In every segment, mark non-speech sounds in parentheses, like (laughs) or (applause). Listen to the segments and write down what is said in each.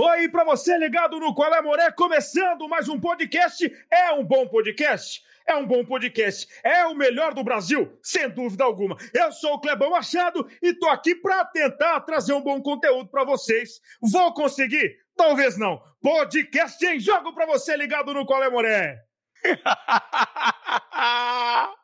Oi, para você ligado no Qual é Moré, começando mais um podcast. É um bom podcast. É um bom podcast. É o melhor do Brasil, sem dúvida alguma. Eu sou o Clebão Machado e tô aqui para tentar trazer um bom conteúdo para vocês. Vou conseguir? Talvez não. Podcast em jogo para você ligado no Qual é Moré. (laughs)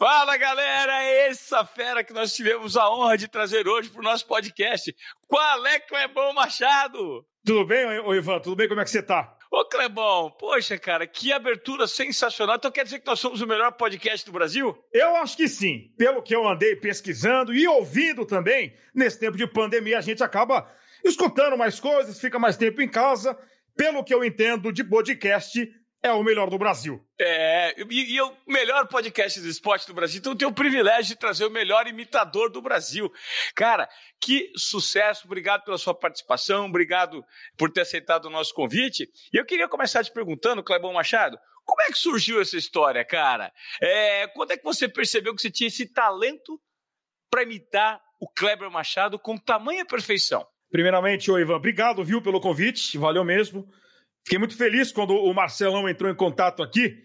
Fala galera, essa fera que nós tivemos a honra de trazer hoje para o nosso podcast. Qual é, Clebão Machado? Tudo bem, ô Ivan? Tudo bem? Como é que você tá? Ô Clebão, poxa cara, que abertura sensacional. Então quer dizer que nós somos o melhor podcast do Brasil? Eu acho que sim. Pelo que eu andei pesquisando e ouvindo também, nesse tempo de pandemia a gente acaba escutando mais coisas, fica mais tempo em casa. Pelo que eu entendo de podcast, é o melhor do Brasil. É, e, e, o melhor podcast do esporte do Brasil. Então eu tenho o privilégio de trazer o melhor imitador do Brasil. Cara, que sucesso. Obrigado pela sua participação, obrigado por ter aceitado o nosso convite. E eu queria começar te perguntando, Clebão Machado, como é que surgiu essa história, cara? É, quando é que você percebeu que você tinha esse talento para imitar o Kleber Machado com tamanha perfeição? Primeiramente, ô Ivan, obrigado, viu, pelo convite, valeu mesmo. Fiquei muito feliz quando o Marcelão entrou em contato aqui,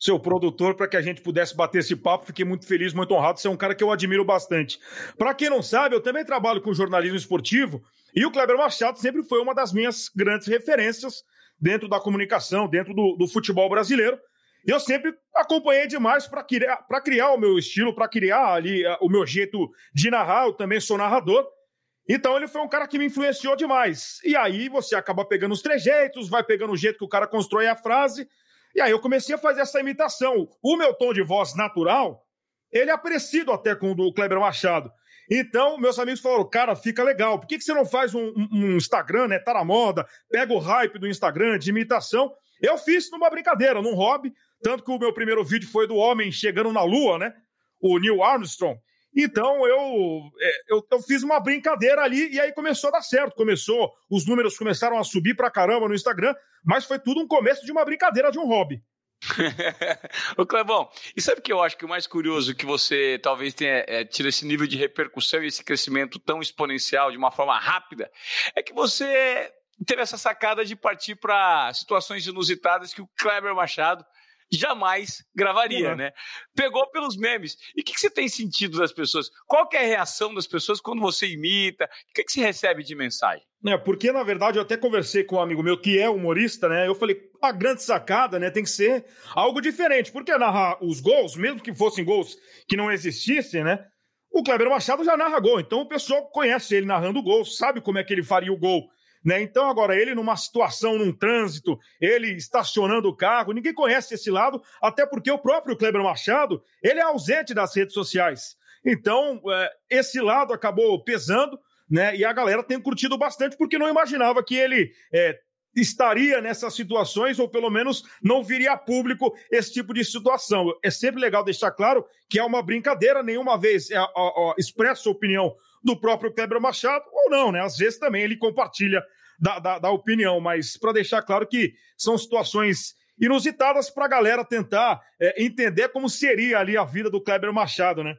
seu produtor, para que a gente pudesse bater esse papo. Fiquei muito feliz, muito honrado. Você é um cara que eu admiro bastante. Para quem não sabe, eu também trabalho com jornalismo esportivo e o Kleber Machado sempre foi uma das minhas grandes referências dentro da comunicação, dentro do, do futebol brasileiro. E eu sempre acompanhei demais para criar, criar o meu estilo, para criar ali uh, o meu jeito de narrar. Eu também sou narrador. Então ele foi um cara que me influenciou demais. E aí você acaba pegando os trejeitos, vai pegando o jeito que o cara constrói a frase. E aí eu comecei a fazer essa imitação. O meu tom de voz natural, ele é parecido até com o do Kleber Machado. Então, meus amigos falaram, cara, fica legal. Por que, que você não faz um, um, Instagram, né? Tá na moda, pega o hype do Instagram de imitação. Eu fiz numa brincadeira, num hobby. Tanto que o meu primeiro vídeo foi do homem chegando na Lua, né? O Neil Armstrong. Então eu, é, eu, eu, fiz uma brincadeira ali e aí começou a dar certo. Começou, os números começaram a subir pra caramba no Instagram, mas foi tudo um começo de uma brincadeira de um hobby. (laughs) Ô Clebão, e sabe o que eu acho que o mais curioso que você talvez tenha é, tido esse nível de repercussão e esse crescimento tão exponencial de uma forma rápida? É que você teve essa sacada de partir para situações inusitadas que o Kleber Machado jamais gravaria, uhum. né? Pegou pelos memes. E o que, que, você tem sentido das pessoas? Qual é a reação das pessoas quando você imita? O que, que você recebe de mensagem? É, porque, na verdade, eu até conversei com um amigo meu que é humorista, né? Eu falei, a grande sacada, né, tem que ser algo diferente. Porque narrar os gols, mesmo que fossem gols que não existissem, né? O Kleber Machado já narra gol, então o pessoal conhece ele narrando gol, sabe como é que ele faria o gol né? Então, agora, ele numa situação, num trânsito, ele estacionando o carro, ninguém conhece esse lado, até porque o próprio Kleber Machado, ele é ausente das redes sociais. Então, é, esse lado acabou pesando, né? E a galera tem curtido bastante, porque não imaginava que ele é, estaria nessas situações, ou pelo menos não viria a público esse tipo de situação. É sempre legal deixar claro que é uma brincadeira, nenhuma vez é, expressa opinião do próprio Kleber Machado, ou não, né? Às vezes também ele compartilha da, da, da opinião, mas para deixar claro que são situações inusitadas para a galera tentar é, entender como seria ali a vida do Kleber Machado, né?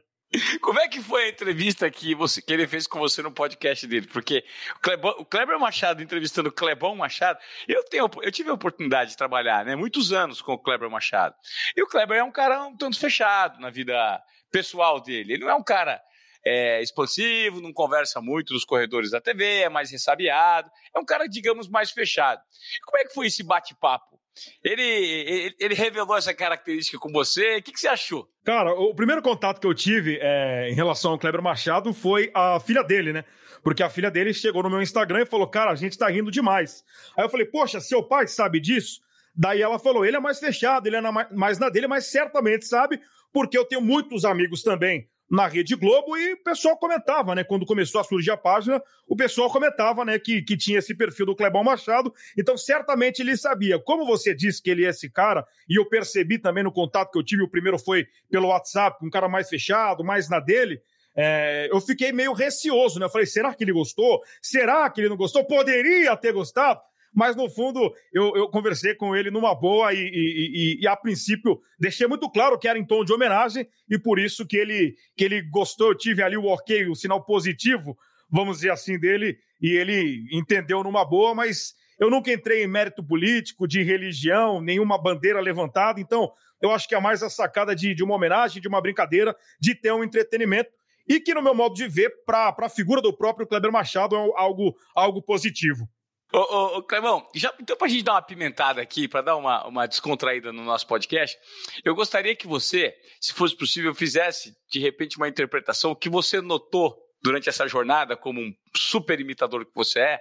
Como é que foi a entrevista que, você, que ele fez com você no podcast dele? Porque o, Kleber, o Kleber Machado entrevistando o Clebão Machado, eu, tenho, eu tive a oportunidade de trabalhar né, muitos anos com o Kleber Machado. E o Kleber é um cara um tanto fechado na vida pessoal dele. Ele não é um cara é expansivo, não conversa muito nos corredores da TV, é mais ressabiado, é um cara, digamos, mais fechado. Como é que foi esse bate-papo? Ele, ele, ele, revelou essa característica com você, o que, que, você achou? Cara, o primeiro contato que eu tive é, em relação ao Kleber Machado foi a filha dele, né? Porque a filha dele chegou no meu Instagram e falou: Cara, a gente tá rindo demais. Aí eu falei: Poxa, seu pai sabe disso? Daí ela falou: Ele é mais fechado, ele é mais na dele, mas certamente sabe, porque eu tenho muitos amigos também na Rede Globo e o pessoal comentava, né? Quando começou a surgir a página, o pessoal comentava, né, que, que tinha esse perfil do Clebão Machado. Então, certamente ele sabia. Como você disse que ele é esse cara, e eu percebi também no contato que eu tive, o primeiro foi pelo WhatsApp, um cara mais fechado, mais na dele. É, eu fiquei meio receoso, né? Eu falei, será que ele gostou? Será que ele não gostou? Poderia ter gostado? Mas no fundo eu, eu conversei com ele numa boa e, e, e, e, a princípio deixei muito claro que era em tom de homenagem e por isso que ele, que ele gostou. Eu tive ali o ok, o sinal positivo vamos dizer assim, dele, e ele entendeu numa boa, mas eu nunca entrei em mérito político, de religião, nenhuma bandeira levantada, então eu acho que é mais a sacada de, de uma homenagem, de uma brincadeira, de ter um entretenimento, e que, no meu modo de ver, para a figura do próprio Kleber Machado é algo, algo positivo. Ô, ô, ô Clebão, já, então pra gente dar uma pimentada aqui, para dar uma, uma descontraída no nosso podcast, eu gostaria que você, se fosse possível, fizesse, de repente, uma interpretação que você notou durante essa jornada, como um super imitador que você é,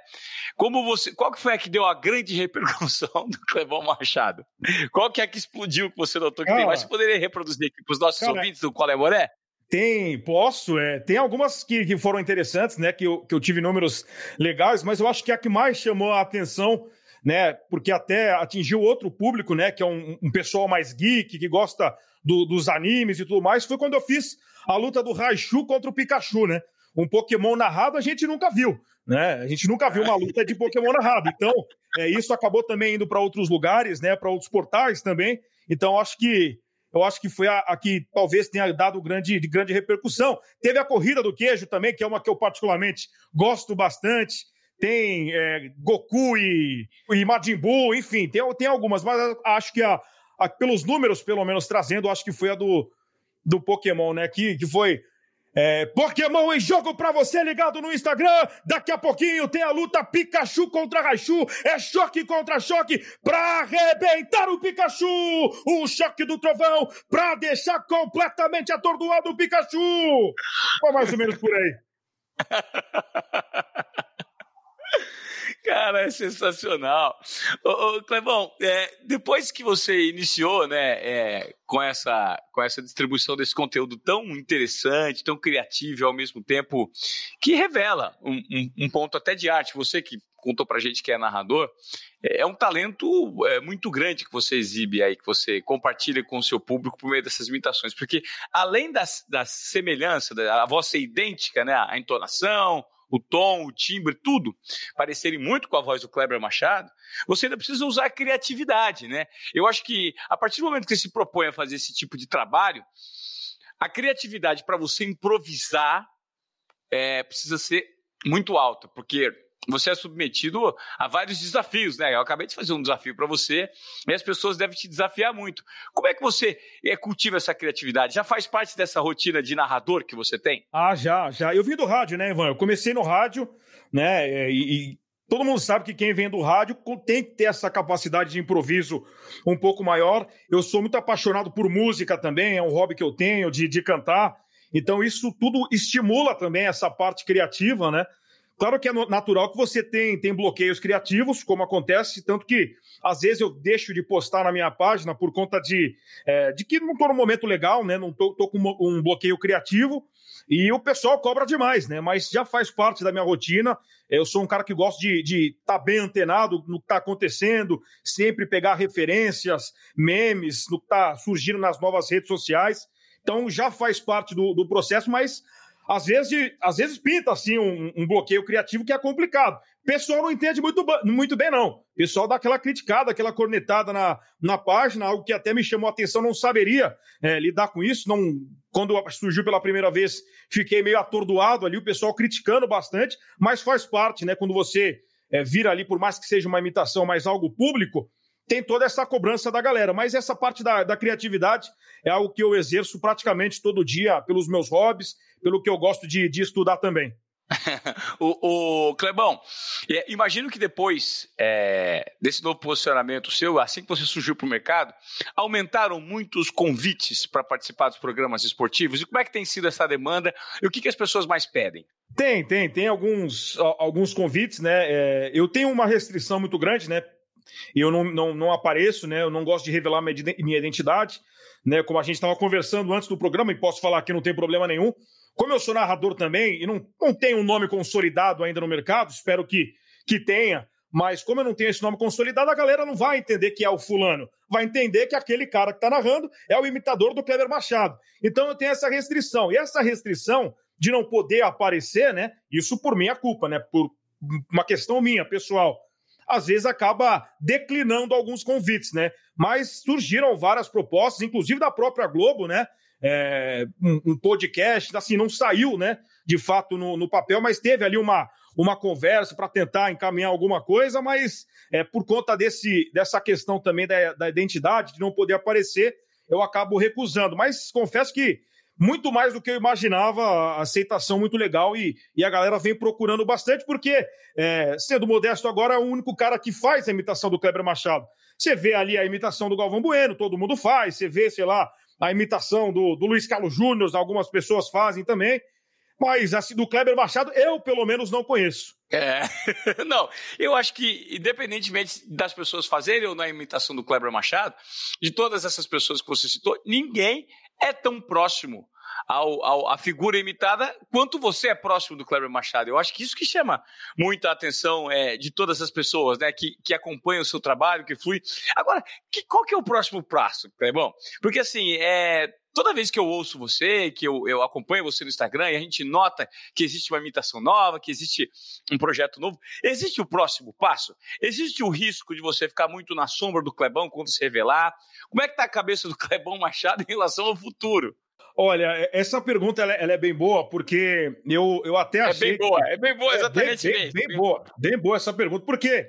como você, qual que foi a que deu a grande (laughs) repercussão do Clebão Machado? Qual que é a que explodiu que você notou que tem? Mas você poderia reproduzir aqui para os nossos cara, ouvintes do Qual é Moré? Tem, posso. É, tem algumas que, que foram interessantes, né? Que eu, que eu tive números legais, mas eu acho que a que mais chamou a atenção, né? Porque até atingiu outro público, né? Que é um, um pessoal mais geek, que gosta do, dos animes e tudo mais, foi quando eu fiz a luta do Raichu contra o Pikachu, né? Um Pokémon narrado a gente nunca viu, né? A gente nunca viu uma luta de Pokémon narrado. Então, é, isso acabou também indo para outros lugares, né? Para outros portais também. Então, acho que eu acho que foi a, a que talvez tenha dado grande, de grande repercussão. Teve a corrida do queijo também, que é uma que eu particularmente gosto bastante. Tem é, Goku e, e Majin Buu, enfim, tem, tem algumas, mas acho que a, a, pelos números, pelo menos trazendo, acho que foi a do, do Pokémon, né? Que, que foi é, Pokémon em jogo pra você ligado no Instagram. Daqui a pouquinho tem a luta Pikachu contra Raichu. É choque contra choque pra arrebentar o Pikachu. O choque do trovão pra deixar completamente atordoado o Pikachu. Foi mais ou menos por aí. (laughs) (laughs) Cara, é sensacional. Ô, ô Clebão, é, depois que você iniciou né, é, com, essa, com essa distribuição desse conteúdo tão interessante, tão criativo ao mesmo tempo que revela um, um, um ponto até de arte, você que contou pra gente que é narrador, é, é um talento é, muito grande que você exibe aí, que você compartilha com o seu público por meio dessas imitações, porque além da, da semelhança, da, a voz ser idêntica, né, a entonação, o tom, o timbre, tudo parecerem muito com a voz do Kleber Machado, você ainda precisa usar a criatividade, né? Eu acho que a partir do momento que você se propõe a fazer esse tipo de trabalho, a criatividade para você improvisar é, precisa ser muito alta, porque você é submetido a vários desafios, né? Eu acabei de fazer um desafio para você e as pessoas devem te desafiar muito. Como é que você é, cultiva essa criatividade? Já faz parte dessa rotina de narrador que você tem? Ah, já, já. Eu vim do rádio, né, Ivan? Eu comecei no rádio, né? É, e, e todo mundo sabe que quem vem do rádio tem que ter essa capacidade de improviso um pouco maior. Eu sou muito apaixonado por música também, é um hobby que eu tenho de, de cantar. Então, isso tudo estimula também essa parte criativa, né? Claro que é natural que você tem, tem bloqueios criativos, como acontece, tanto que às vezes eu deixo de postar na minha página por conta de, é, de que não estou no momento legal, né? Não estou com um bloqueio criativo e o pessoal cobra demais, né? Mas já faz parte da minha rotina. Eu sou um cara que gosta de estar tá bem antenado no que está acontecendo, sempre pegar referências, memes, no que está surgindo nas novas redes sociais. Então já faz parte do, do processo, mas às vezes, às vezes pinta assim um, um, bloqueio criativo que é complicado. O pessoal não entende muito, muito bem, não. O pessoal dá aquela criticada, aquela cornetada na, na página, algo que até me chamou a atenção, não saberia é, lidar com isso. Não, quando surgiu pela primeira vez, fiquei meio atordoado ali, o pessoal criticando bastante, mas faz parte, né? Quando você é, vira ali, por mais que seja uma imitação, mas algo público, tem toda essa cobrança da galera. Mas essa parte da, da criatividade é algo que eu exerço praticamente todo dia pelos meus hobbies, pelo que eu gosto de, de estudar também. (laughs) o, o, Clebão, é, imagino que depois é, desse novo posicionamento seu, assim que você surgiu para o mercado, aumentaram muitos convites para participar dos programas esportivos. E como é que tem sido essa demanda e o que, que as pessoas mais pedem? Tem, tem, tem alguns, alguns convites, né? É, eu tenho uma restrição muito grande, né? Eu não, não, não apareço, né? Eu não gosto de revelar minha identidade, né? Como a gente estava conversando antes do programa, e posso falar que não tem problema nenhum. Como eu sou narrador também e não, não tenho um nome consolidado ainda no mercado, espero que, que tenha, mas como eu não tenho esse nome consolidado, a galera não vai entender que é o fulano. Vai entender que aquele cara que está narrando é o imitador do Kleber Machado. Então eu tenho essa restrição. E essa restrição de não poder aparecer, né? Isso por minha culpa, né? Por uma questão minha, pessoal. Às vezes acaba declinando alguns convites, né? Mas surgiram várias propostas, inclusive da própria Globo, né? É, um, um, podcast, assim, não saiu, né, de fato no, no papel, mas teve ali uma, uma conversa para tentar encaminhar alguma coisa, mas é, por conta desse, dessa questão também da, da identidade, de não poder aparecer, eu acabo recusando. Mas confesso que muito mais do que eu imaginava, a aceitação muito legal e, e a galera vem procurando bastante, porque, é, sendo modesto agora, é o único cara que faz a imitação do Kleber Machado. Você vê ali a imitação do Galvão Bueno, todo mundo faz, você vê, sei lá, a imitação do, do Luiz Carlos Júnior, algumas pessoas fazem também. Mas assim, do Kleber Machado, eu pelo menos não conheço. É, (laughs) não, eu acho que, independentemente das pessoas fazerem ou não a imitação do Kleber Machado, de todas essas pessoas que você citou, ninguém é tão próximo ao, ao, à figura imitada quanto você é próximo do Kleber Machado. Eu acho que isso que chama muita atenção é, de todas as pessoas né, que, que acompanham o seu trabalho, que flui. Agora, que, qual que é o próximo passo, Clebão? Porque assim, é, toda vez que eu ouço você, que eu, eu acompanho você no Instagram e a gente nota que existe uma imitação nova, que existe um projeto novo, existe o próximo passo? Existe o risco de você ficar muito na sombra do Clebão quando se revelar? Como é que está a cabeça do (laughs) Clebão Machado em relação ao futuro? Olha, essa pergunta ela, ela, é bem boa, porque eu, eu até é achei. É bem boa, que... é bem boa, exatamente. É bem, bem, bem, boa, bem boa essa pergunta, porque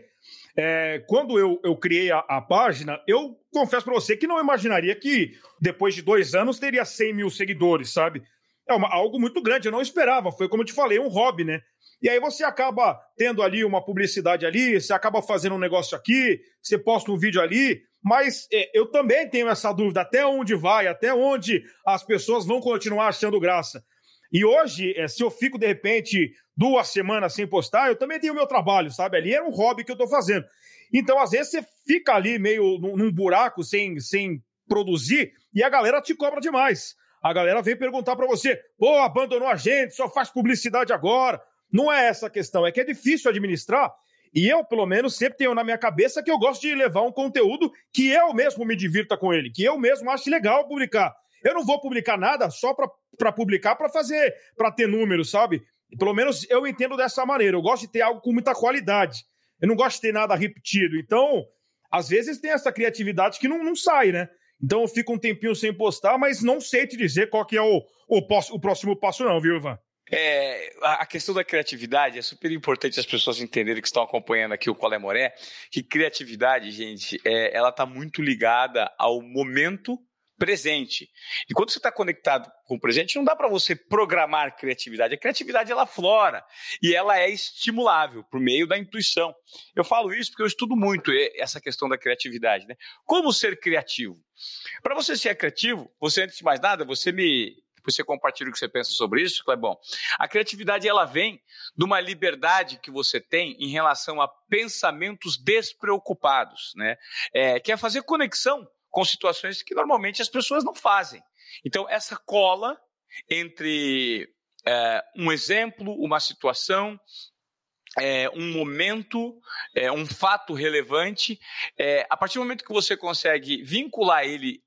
é, quando eu, eu criei a, a página, eu confesso para você que não imaginaria que depois de dois anos teria 100 mil seguidores, sabe? É uma, algo muito grande, eu não esperava. Foi como eu te falei, um hobby, né? E aí você acaba tendo ali uma publicidade ali, você acaba fazendo um negócio aqui, você posta um vídeo ali, mas é, eu também tenho essa dúvida até onde vai, até onde as pessoas vão continuar achando graça. E hoje, é, se eu fico de repente duas semanas sem postar, eu também tenho meu trabalho, sabe? Ali é um hobby que eu tô fazendo. Então, às vezes, você fica ali meio num, num buraco sem, sem produzir e a galera te cobra demais. A galera vem perguntar para você: pô, abandonou a gente, só faz publicidade agora. Não é essa a questão, é que é difícil administrar e eu, pelo menos, sempre tenho na minha cabeça que eu gosto de levar um conteúdo que eu mesmo me divirta com ele, que eu mesmo acho legal publicar. Eu não vou publicar nada só para publicar, para fazer, para ter números, sabe? Pelo menos eu entendo dessa maneira. Eu gosto de ter algo com muita qualidade. Eu não gosto de ter nada repetido. Então, às vezes tem essa criatividade que não, não sai, né? Então eu fico um tempinho sem postar, mas não sei te dizer qual que é o, o, o próximo passo, não, viu, Ivan? É, a questão da criatividade é super importante as pessoas entenderem que estão acompanhando aqui o Qual é Moré, que criatividade, gente, é, ela está muito ligada ao momento presente. E quando você está conectado com o presente, não dá para você programar criatividade. A criatividade ela flora e ela é estimulável por meio da intuição. Eu falo isso porque eu estudo muito essa questão da criatividade. Né? Como ser criativo? Para você ser criativo, você antes de mais nada, você me depois você compartilha o que você pensa sobre isso, Clebão. A criatividade ela vem de uma liberdade que você tem em relação a pensamentos despreocupados, né? É, que é fazer conexão com situações que normalmente as pessoas não fazem. Então, essa cola entre é, um exemplo, uma situação, é, um momento, é, um fato relevante, é, a partir do momento que você consegue vincular ele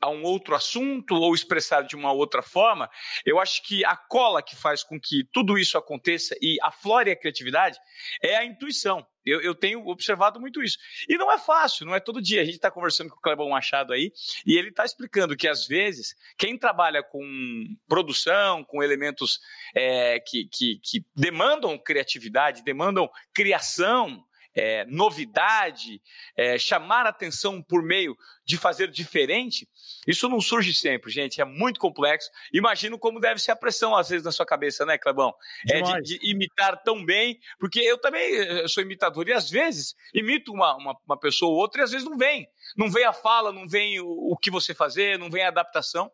a um outro assunto ou expressado de uma outra forma, eu acho que a cola que faz com que tudo isso aconteça e aflore a criatividade é a intuição. Eu, eu tenho observado muito isso. E não é fácil, não é todo dia. A gente está conversando com o Clebão Machado aí e ele está explicando que, às vezes, quem trabalha com produção, com elementos é, que, que, que demandam criatividade, demandam criação, é, novidade, é, chamar atenção por meio de fazer diferente, isso não surge sempre, gente. É muito complexo. Imagino como deve ser a pressão, às vezes, na sua cabeça, né, Clebão? É de, de, imitar tão bem, porque eu também eu sou imitador e às vezes imito uma, uma, uma, pessoa ou outra e às vezes não vem. Não vem a fala, não vem o, o que você fazer, não vem a adaptação.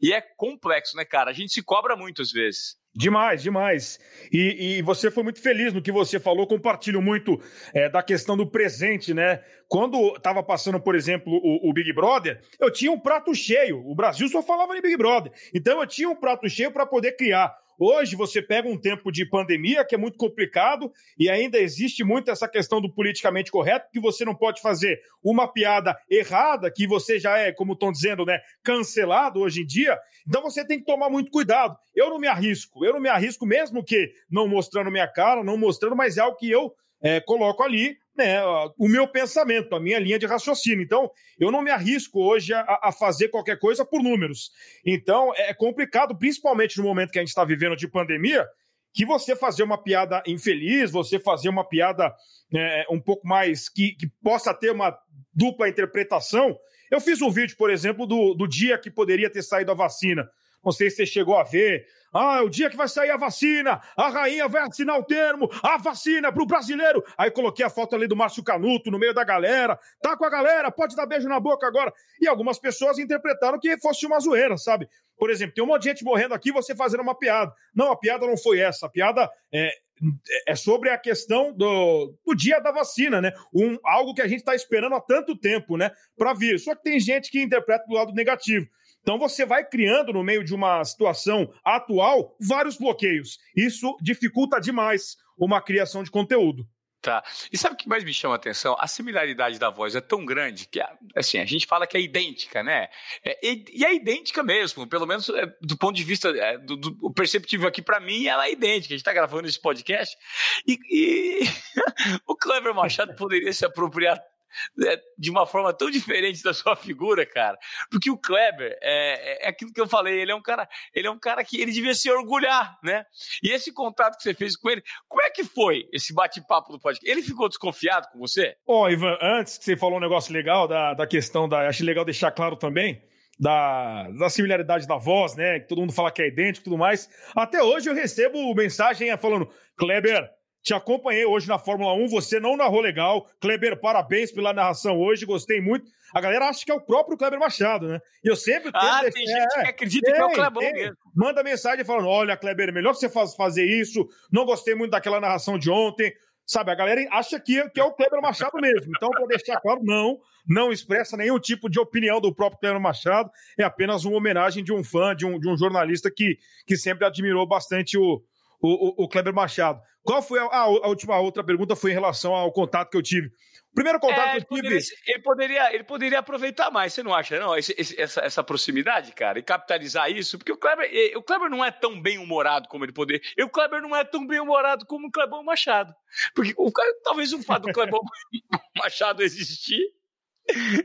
E é complexo, né, cara? A gente se cobra muito às vezes. Demais, demais. E, e, você foi muito feliz no que você falou, compartilho muito é, da questão do presente, né? Quando estava passando, por exemplo, o, o, Big Brother, eu tinha um prato cheio. O Brasil só falava em Big Brother. Então eu tinha um prato cheio para poder criar. Hoje você pega um tempo de pandemia que é muito complicado e ainda existe muito essa questão do politicamente correto, que você não pode fazer uma piada errada, que você já é, como estão dizendo, né, cancelado hoje em dia. Então você tem que tomar muito cuidado. Eu não me arrisco, eu não me arrisco mesmo que não mostrando minha cara, não mostrando, mas é algo que eu é, coloco ali né, o meu pensamento, a minha linha de raciocínio. Então, eu não me arrisco hoje a, a fazer qualquer coisa por números. Então, é complicado, principalmente no momento que a gente está vivendo de pandemia, que você fazer uma piada infeliz, você fazer uma piada é, um pouco mais que, que, possa ter uma dupla interpretação. Eu fiz um vídeo, por exemplo, do, do dia que poderia ter saído a vacina. Não sei se você chegou a ver. Ah, é o dia que vai sair a vacina, a rainha vai assinar o termo, a vacina para o brasileiro. Aí coloquei a foto ali do Márcio Canuto no meio da galera. Tá com a galera, pode dar beijo na boca agora. E algumas pessoas interpretaram que fosse uma zoeira, sabe? Por exemplo, tem um monte de gente morrendo aqui, você fazendo uma piada. Não, a piada não foi essa. A piada é, é sobre a questão do, do dia da vacina, né? Um, algo que a gente está esperando há tanto tempo, né? Para vir. Só que tem gente que interpreta do lado negativo. Então você vai criando, no meio de uma situação atual, vários bloqueios. Isso dificulta demais uma criação de conteúdo. Tá. E sabe o que mais me chama a atenção? A similaridade da voz é tão grande que, assim, a gente fala que é idêntica, né? É, e, é idêntica mesmo, pelo menos é, do ponto de vista é, do, do perceptível aqui para mim, ela é idêntica. A gente está gravando esse podcast e, e (laughs) o Clever Machado poderia se apropriar de uma forma tão diferente da sua figura, cara. Porque o Kleber é, é, aquilo que eu falei, ele é um cara, ele é um cara que ele devia se orgulhar, né? E esse contato que você fez com ele, como é que foi esse bate-papo do podcast? Ele ficou desconfiado com você? Ó, Ivan, antes que você falou um negócio legal da, da questão da. Acho legal deixar claro também. Da, da similaridade da voz, né? Que todo mundo fala que é idêntico e tudo mais. Até hoje eu recebo mensagem falando: Kleber, te acompanhei hoje na Fórmula 1, você não narrou legal. Kleber, parabéns pela narração hoje, gostei muito. A galera acha que é o próprio Kleber Machado, né? E eu sempre Ah, tem gente é, que acredita tem, que é o Kleber mesmo. Manda mensagem falando: olha, Kleber, melhor que você faz, fazer isso. Não gostei muito daquela narração de ontem. Sabe, a galera acha que, que é o Kleber Machado mesmo. Então, para deixar claro, não, não expressa nenhum tipo de opinião do próprio Kleber Machado. É apenas uma homenagem de um fã, de um, de um jornalista que, que sempre admirou bastante o, o, o, Kleber Machado. Qual foi a, a, a, última a outra pergunta? Foi em relação ao contato que eu tive. O primeiro contato é, que eu tive. Poderia, ele, poderia, ele poderia aproveitar mais, você não acha, não? Esse, esse, essa, essa proximidade, cara, e capitalizar isso, porque o Kleber, o Kleber não é tão bem-humorado como ele poderia. E o Kleber não é tão bem-humorado como o Clebão Machado. Porque o, talvez o fato do Clebão (laughs) Machado existir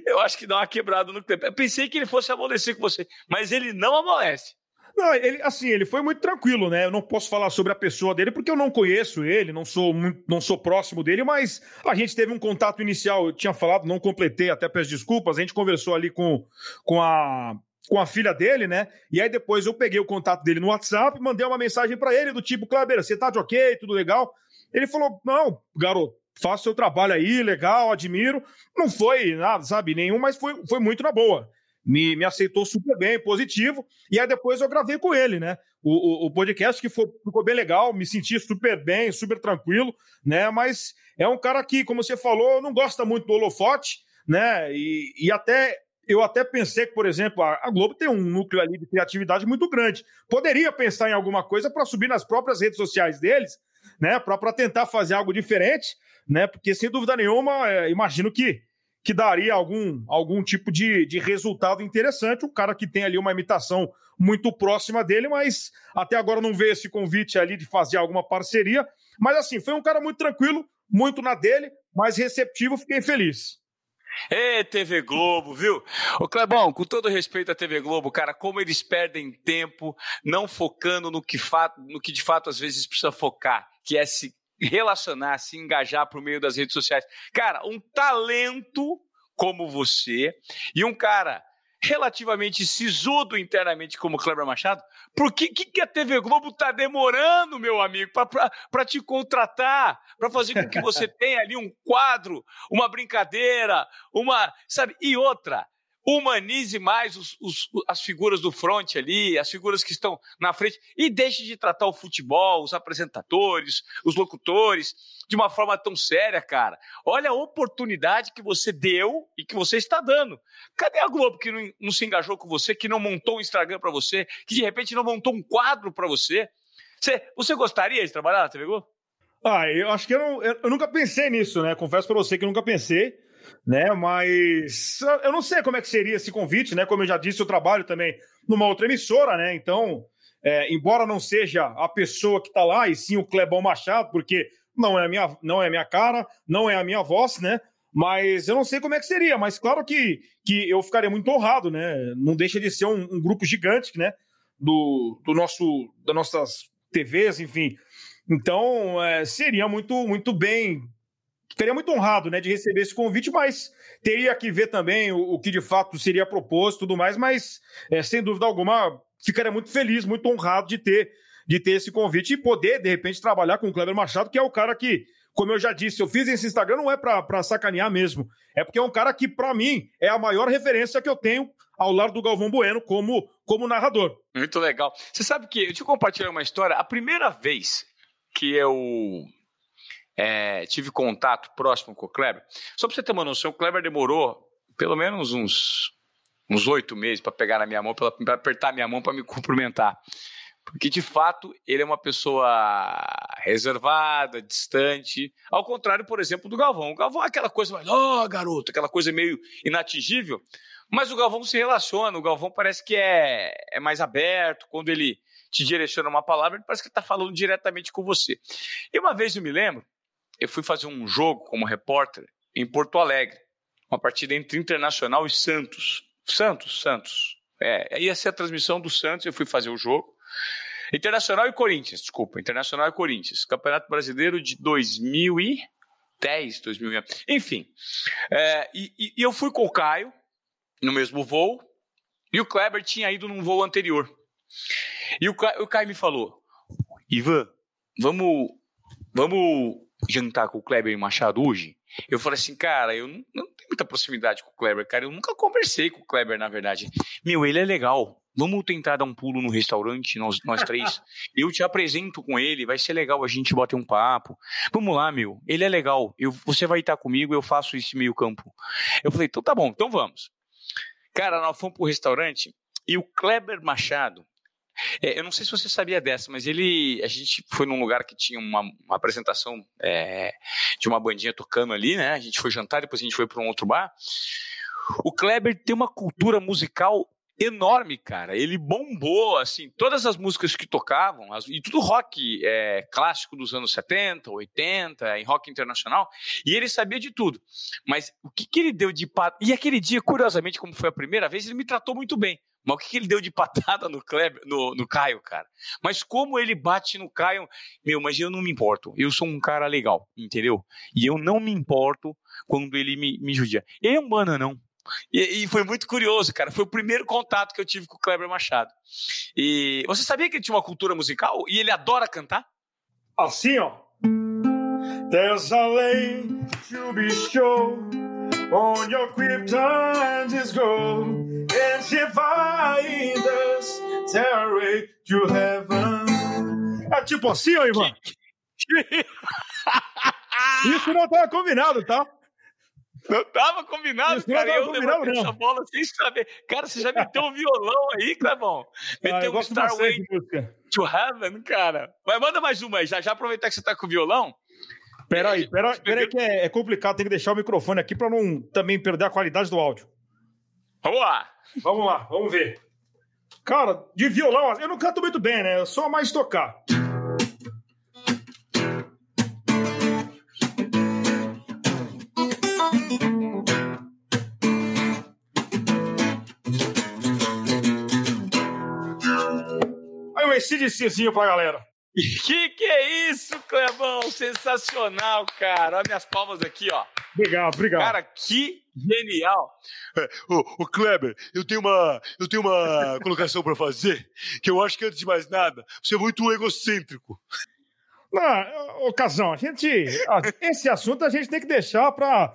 eu acho que dá uma quebrada no tempo. Eu pensei que ele fosse amolecer com você, mas ele não amolece. Não, ele, assim, ele foi muito tranquilo, né? Eu não posso falar sobre a pessoa dele porque eu não conheço ele, não sou não sou próximo dele, mas a gente teve um contato inicial, eu tinha falado, não completei, até peço desculpas, a gente conversou ali com, com a com a filha dele, né? E aí depois eu peguei o contato dele no WhatsApp, mandei uma mensagem para ele do tipo, Kleber, você tá de ok, tudo legal? Ele falou: "Não, garoto, faça seu trabalho aí, legal, admiro". Não foi nada, sabe, nenhum, mas foi, foi muito na boa me, me aceitou super bem, positivo. E aí depois eu gravei com ele, né? O, o, o podcast que foi, ficou bem legal, me senti super bem, super tranquilo, né? Mas é um cara que, como você falou, não gosta muito do holofote, né? E, e até eu até pensei que, por exemplo, a, Globo tem um núcleo ali de criatividade muito grande. Poderia pensar em alguma coisa para subir nas próprias redes sociais deles, né? Para tentar fazer algo diferente, né? Porque sem dúvida nenhuma, é, imagino que que daria algum, algum tipo de, de resultado interessante. Um cara que tem ali uma imitação muito próxima dele, mas até agora não veio esse convite ali de fazer alguma parceria. Mas assim, foi um cara muito tranquilo, muito na dele, mas receptivo, fiquei feliz. Ê, TV Globo, viu? Ô Clebão, com todo respeito à TV Globo, cara, como eles perdem tempo não focando no que, no que de fato às vezes precisa focar, que é se relacionar, se engajar por meio das redes sociais. Cara, um talento como você e um cara relativamente sisudo internamente como Kleber Machado, por que, que a TV Globo está demorando, meu amigo, para te contratar, para fazer com que você (laughs) tenha ali um quadro, uma brincadeira, uma. Sabe? E outra, humanize mais os, os, as figuras do front ali, as figuras que estão na frente, e deixe de tratar o futebol, os apresentadores, os locutores, de uma forma tão séria, cara. Olha a oportunidade que você deu e que você está dando. Cadê a Globo que não, não se engajou com você, que não montou um Instagram para você, que de repente não montou um quadro para você? você? Você gostaria de trabalhar na TV Globo? Ah, eu acho que eu, não, eu, eu nunca pensei nisso, né? Confesso para você que eu nunca pensei né? Mas eu não sei como é que seria esse convite, né? Como eu já disse, eu trabalho também numa outra emissora, né? Então, é, embora não seja a pessoa que está lá, e sim o Clebão Machado, porque não é a minha, não é minha cara, não é a minha voz, né? Mas eu não sei como é que seria, mas claro que, que eu ficaria muito honrado, né? Não deixa de ser um, um grupo gigante, né? Do, do nosso, das nossas TVs, enfim. Então, é, seria muito, muito bem. Ficaria muito honrado, né, de receber esse convite, mas teria que ver também o, o que de fato seria proposto e tudo mais, mas é, sem dúvida alguma, ficaria muito feliz, muito honrado de ter, de ter esse convite e poder, de repente, trabalhar com o Kleber Machado, que é o cara que como eu já disse, eu fiz esse Instagram não é para sacanear mesmo. É porque é um cara que, para mim, é a maior referência que eu tenho ao lado do Galvão Bueno como, como narrador. Muito legal. Você sabe que, eu compartilhar uma história. A primeira vez que eu é, tive contato próximo com o Kleber, só para você ter uma noção, o Kleber demorou pelo menos uns uns oito meses para pegar na minha mão, para apertar minha mão para me cumprimentar. Porque, de fato, ele é uma pessoa reservada, distante. Ao contrário, por exemplo, do Galvão. O Galvão é aquela coisa mais, ó, oh, garoto, aquela coisa meio inatingível. Mas o Galvão se relaciona, o Galvão parece que é, é mais aberto. Quando ele te direciona uma palavra, ele parece que está falando diretamente com você. E uma vez eu me lembro, eu fui fazer um jogo como repórter em Porto Alegre. Uma partida entre Internacional e Santos. Santos, Santos. É, ia ser a transmissão do Santos, eu fui fazer o jogo. Internacional e Corinthians, desculpa. Internacional e Corinthians. Campeonato Brasileiro de 2010, 2000. Enfim. É, e, e, eu fui com o Caio no mesmo voo. E o Kleber tinha ido num voo anterior. E o, o Caio me falou: Ivan, vamos, vamos jantar com o Kleber Machado hoje? Eu falei assim, cara, eu não, não tenho muita proximidade com o Kleber, cara. Eu nunca conversei com o Kleber, na verdade. Meu, ele é legal. Vamos tentar dar um pulo no restaurante, nós, nós três. (laughs) Eu te apresento com ele, vai ser legal a gente bater um papo. Vamos lá, meu. Ele é legal. Eu, você vai estar comigo, eu faço esse meio campo. Eu falei, então tá bom, então vamos. Cara, nós fomos pro restaurante e o Kleber Machado, é, eu não sei se você sabia dessa, mas ele. A gente foi num lugar que tinha uma, uma apresentação é, de uma bandinha tocando ali, né? A gente foi jantar, depois a gente foi para um outro bar. O Kleber tem uma cultura musical enorme, cara. Ele bombou, assim, todas as músicas que tocavam, as, e tudo rock é, clássico dos anos 70, 80, em rock internacional, e ele sabia de tudo. Mas o que, que ele deu de patada? E aquele dia, curiosamente, como foi a primeira vez, ele me tratou muito bem. Mas o que, que ele deu de patada no, Kleber, no, no Caio, cara? Mas como ele bate no Caio, meu, mas eu não me importo. Eu sou um cara legal, entendeu? E eu não me importo quando ele me, me judia. Ele é um bananão. E, e, foi muito curioso, cara. Foi o primeiro contato que eu tive com o Kleber Machado. E você sabia que ele tinha uma cultura musical e ele adora cantar? Assim, ó. There's a lane to be shown on your krypton is gold and she finds us stairway to heaven. É tipo assim, ó, Ivan. Isso não tava combinado, tá? Não tava combinado, Isso cara. eu levantei essa bola sem saber. Cara, você já (laughs) meteu um violão aí, Clebão. Meteu ah, um Starway to Heaven, cara. Mas manda mais uma aí, já, já aproveitar que você tá com o violão. Peraí, peraí, peraí que é, é, complicado, tem que deixar o microfone aqui para não também perder a qualidade do áudio. Vamos lá. Vamos lá, vamos ver. Cara, de violão, eu não canto muito bem, né? Eu só mais tocar. ACDCzinho pra galera. (laughs) Que que é isso, Clebão? Sensacional, cara. Olha minhas palmas aqui, ó. Obrigado, obrigado. Cara, que genial. É, ô, ô, Kleber, eu tenho uma, eu tenho uma (laughs) colocação para fazer, que eu acho que antes de mais nada, você é muito egocêntrico. Não, ocasião, a gente, esse assunto a gente tem que deixar para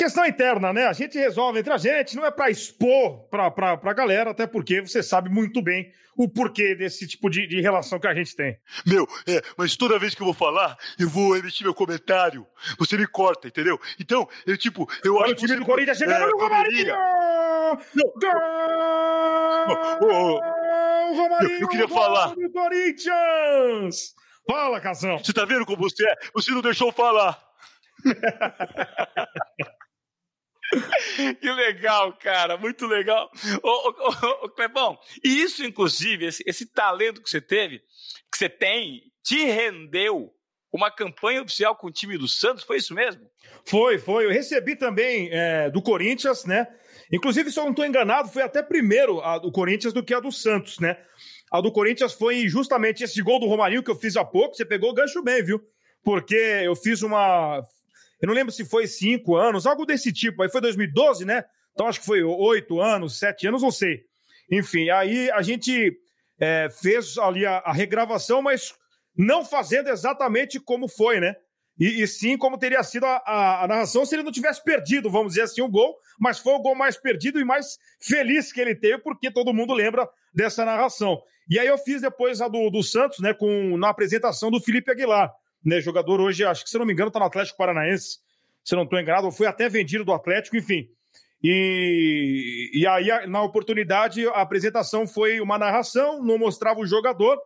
Questão interna, né? A gente resolve entre a gente, não é para expor pra, pra, pra galera, até porque você sabe muito bem o porquê desse tipo de, de relação que a gente tem. Meu, é, mas toda vez que eu vou falar, eu vou emitir meu comentário. Você me corta, entendeu? Então, eu tipo, eu Olha acho que. O time do Corinthians chegando é, no Romarinho! O Romarinho! Eu, eu queria falar. Do Corinthians! Fala, Casão! Você tá vendo como você é? Você não deixou falar. (laughs) (laughs) que legal, cara, muito legal. Ô, ô, ô, Clebão, e isso, inclusive, esse, esse talento que você teve, que você tem, te rendeu uma campanha oficial com o time do Santos, foi isso mesmo? Foi, foi. Eu recebi também é, do Corinthians, né? Inclusive, se eu não estou enganado, foi até primeiro a do Corinthians do que a do Santos, né? A do Corinthians foi justamente esse gol do Romarinho que eu fiz há pouco. Você pegou o gancho bem, viu? Porque eu fiz uma. Eu não lembro se foi cinco anos, algo desse tipo. Aí foi 2012, né? Então acho que foi oito anos, sete anos, não sei. Enfim, aí a gente é, fez ali a, a, regravação, mas não fazendo exatamente como foi, né? E, e sim como teria sido a, a, a, narração se ele não tivesse perdido, vamos dizer assim, o gol, mas foi o gol mais perdido e mais feliz que ele teve, porque todo mundo lembra dessa narração. E aí eu fiz depois a do, do Santos, né, com, na apresentação do Felipe Aguilar, né, jogador hoje, acho que se não me engano, está no Atlético Paranaense, se não estou enganado, foi até vendido do Atlético, enfim. E, e aí, na oportunidade, a apresentação foi uma narração, não mostrava o jogador,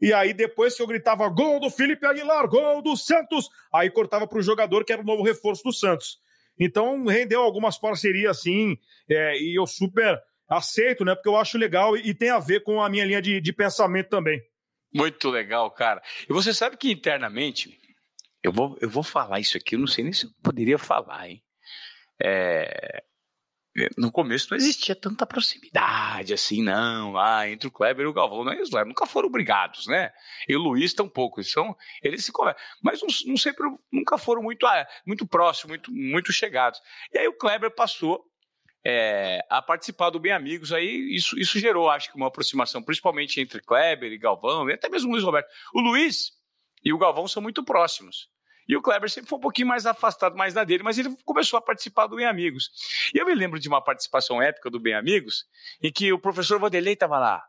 e aí depois que eu gritava gol do Felipe Aguilar, gol do Santos, aí cortava para o jogador que era o novo reforço do Santos. Então rendeu algumas parcerias assim, é, e eu super aceito, né? Porque eu acho legal e, e tem a ver com a minha linha de, de pensamento também. Muito legal, cara. E você sabe que internamente, eu vou, eu vou falar isso aqui, eu não sei nem se eu poderia falar, hein? É, no começo não existia tanta proximidade assim, não, lá entre o Kleber e o Galvão. Não, eles nunca foram brigados, né? E o Luiz tampouco. São, eles se conversam. Mas não, não sempre, nunca foram muito, ah, muito próximos, muito, muito chegados. E aí o Kleber passou é, a participar do Bem Amigos, aí isso, isso gerou, acho que, uma aproximação, principalmente entre Kleber e Galvão, e até mesmo o Luiz Roberto. O Luiz e o Galvão são muito próximos. E o Kleber sempre foi um pouquinho mais afastado, mais na dele, mas ele começou a participar do Bem Amigos. E eu me lembro de uma participação épica do Bem Amigos, em que o professor Vanderlei estava lá.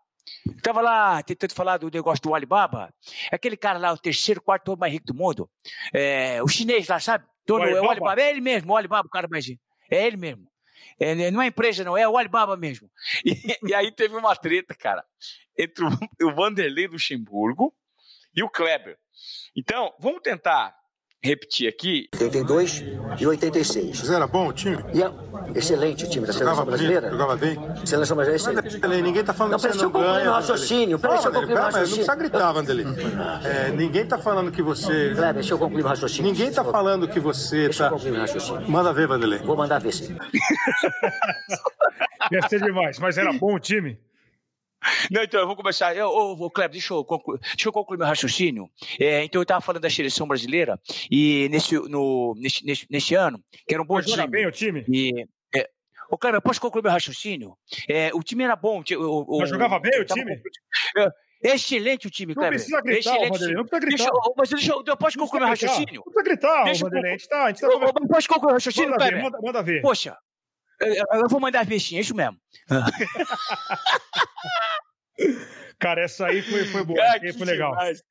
Estava lá tentando falar do negócio do Alibaba. Aquele cara lá, o terceiro, quarto homem mais rico do mundo. É, o chinês lá, sabe? Dono, o Alibaba. É o Alibaba. É ele mesmo, o Alibaba, o cara mais rico. É ele mesmo. É, não é empresa, não, é o Alibaba mesmo. E, e aí teve uma treta, cara, entre o, o Vanderlei Luxemburgo e o Kleber. Então, vamos tentar repetir aqui. 82 e 86. Mas era bom o time? E é excelente o time da jogava seleção brasileira. Jogava bem. Seleção brasileira é excelente. Ninguém está falando não, que você não ganha. Não, raciocínio. Peraí, deixa eu concluir meu raciocínio. Não precisa gritar, Vanderlei. É, ninguém está falando que você... Kleber, deixa eu concluir meu raciocínio. Ninguém está falando que você Deixa tá... eu concluir meu raciocínio. Manda ver, Vanderlei. Vou mandar ver sim. Ia ser demais, mas era bom o time. (laughs) Não, então eu vou começar. Eu, ô, Kleber, deixa eu, concluir, deixa eu concluir meu raciocínio. É, então eu estava falando da seleção brasileira e nesse, no, ano, que era um bom Mas time. bem o time? E, é, ô, Kleber, posso concluir meu raciocínio? É, o time era bom. O, o, Mas jogava bem o time? É, é excelente o time, Não Kleber. precisa gritar, Excelente não precisa gritar. Deixa, mas deixa eu, posso concluir meu raciocínio? Não precisa gritar, Deixa. A gente tá, a gente tá Eu, eu posso concluir meu raciocínio, Manda ver, manda, manda ver. Poxa, eu, eu vou mandar sim, é isso mesmo. (laughs) Cara, essa aí foi, foi boa. Ah, foi legal. demais.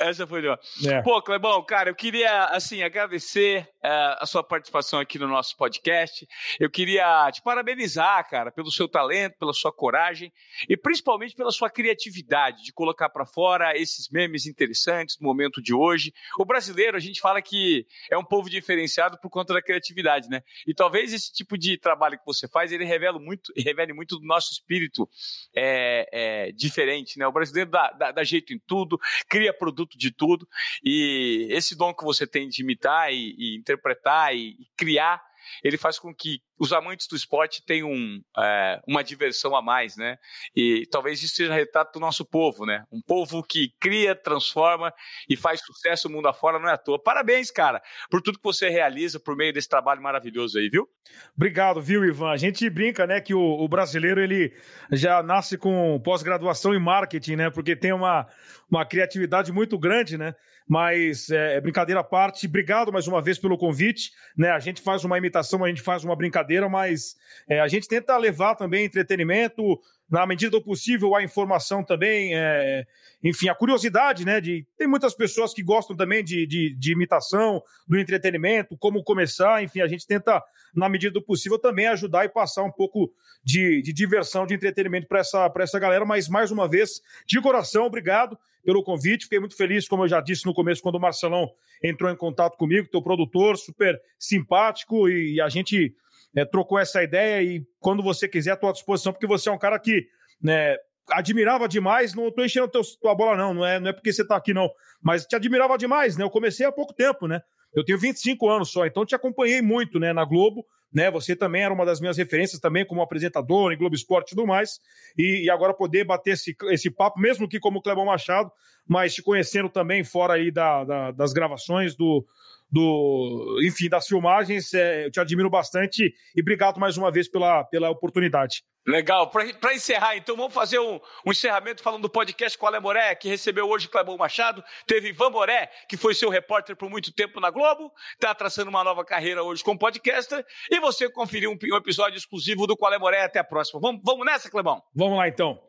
Essa foi legal. É. Pô, Clebão, cara, eu queria, assim, agradecer eh, a sua participação aqui no nosso podcast. Eu queria te parabenizar, cara, pelo seu talento, pela sua coragem e principalmente pela sua criatividade de colocar para fora esses memes interessantes no momento de hoje. O brasileiro, a gente fala que é um povo diferenciado por conta da criatividade, né? E talvez esse tipo de trabalho que você faz, ele revela muito, revele muito do nosso espírito é, é, diferente, né? O brasileiro dá, dá, dá jeito em tudo, cria produto de tudo. E esse dom que você tem de imitar e, e interpretar e, e criar, ele faz com que os amantes do esporte tenham é, uma diversão a mais, né? E talvez isso seja retrato do nosso povo, né? Um povo que cria, transforma e faz sucesso mundo afora, não é à toa. Parabéns, cara, por tudo que você realiza por meio desse trabalho maravilhoso aí, viu? Obrigado, viu, Ivan? A gente brinca, né, que o, o brasileiro ele já nasce com pós-graduação em marketing, né? Porque tem uma, uma criatividade muito grande, né? Mas é, brincadeira à parte, obrigado mais uma vez pelo convite, né? A gente faz uma imitação, a gente faz uma brincadeira, mas é, a gente tenta levar também entretenimento, na medida do possível, a informação também, é, enfim, a curiosidade, né? De, tem muitas pessoas que gostam também de, de, de imitação, do entretenimento, como começar, enfim, a gente tenta, na medida do possível, também ajudar e passar um pouco de, de diversão, de entretenimento para essa, essa galera, mas mais uma vez, de coração, obrigado pelo convite. Fiquei muito feliz, como eu já disse no começo, quando o Marcelão entrou em contato comigo, teu produtor, super simpático, e a gente é, trocou essa ideia. E quando você quiser, à tua disposição, porque você é um cara que né, admirava demais, não tô enchendo teu, tua bola, não, não é, não é porque você tá aqui, não, mas te admirava demais, né? Eu comecei há pouco tempo, né? Eu tenho 25 anos só, então te acompanhei muito, né, na Globo, né? Você também era uma das minhas referências também como apresentador em Globo Esporte e tudo mais. E, e, agora poder bater esse, esse papo, mesmo que como Clebão Machado, mas te conhecendo também fora aí da, da, das gravações, do, do, enfim, das filmagens. É, eu te admiro bastante e obrigado mais uma vez pela, pela oportunidade. Legal. Para encerrar, então, vamos fazer um, um, encerramento falando do podcast Qual é Moré, que recebeu hoje Clebão Machado. Teve Ivan Moré, que foi seu repórter por muito tempo na Globo, está traçando uma nova carreira hoje como podcaster. E você conferiu um, um episódio exclusivo do Qual é Moré. Até a próxima. Vamos, vamos nessa, Clebão? Vamos lá, então.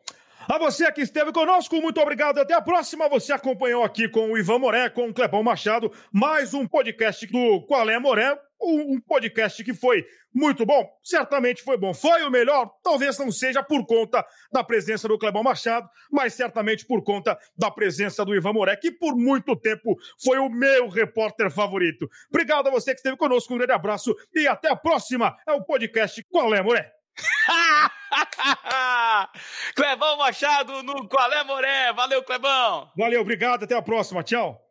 A você que esteve conosco, muito obrigado. Até a próxima. Você acompanhou aqui com o Ivan Moré, com o Clepão Machado, mais um podcast do Qual é Moré. Um podcast que foi muito bom, certamente foi bom. Foi o melhor? Talvez não seja por conta da presença do Clebão Machado, mas certamente por conta da presença do Ivan Moré, que por muito tempo foi o meu repórter favorito. Obrigado a você que esteve conosco, um grande abraço e até a próxima. É o podcast Qual é Moré? (laughs) (laughs) Clebão Machado no Qual é Moré. Valeu, Clebão. Valeu, obrigado. Até a próxima. Tchau.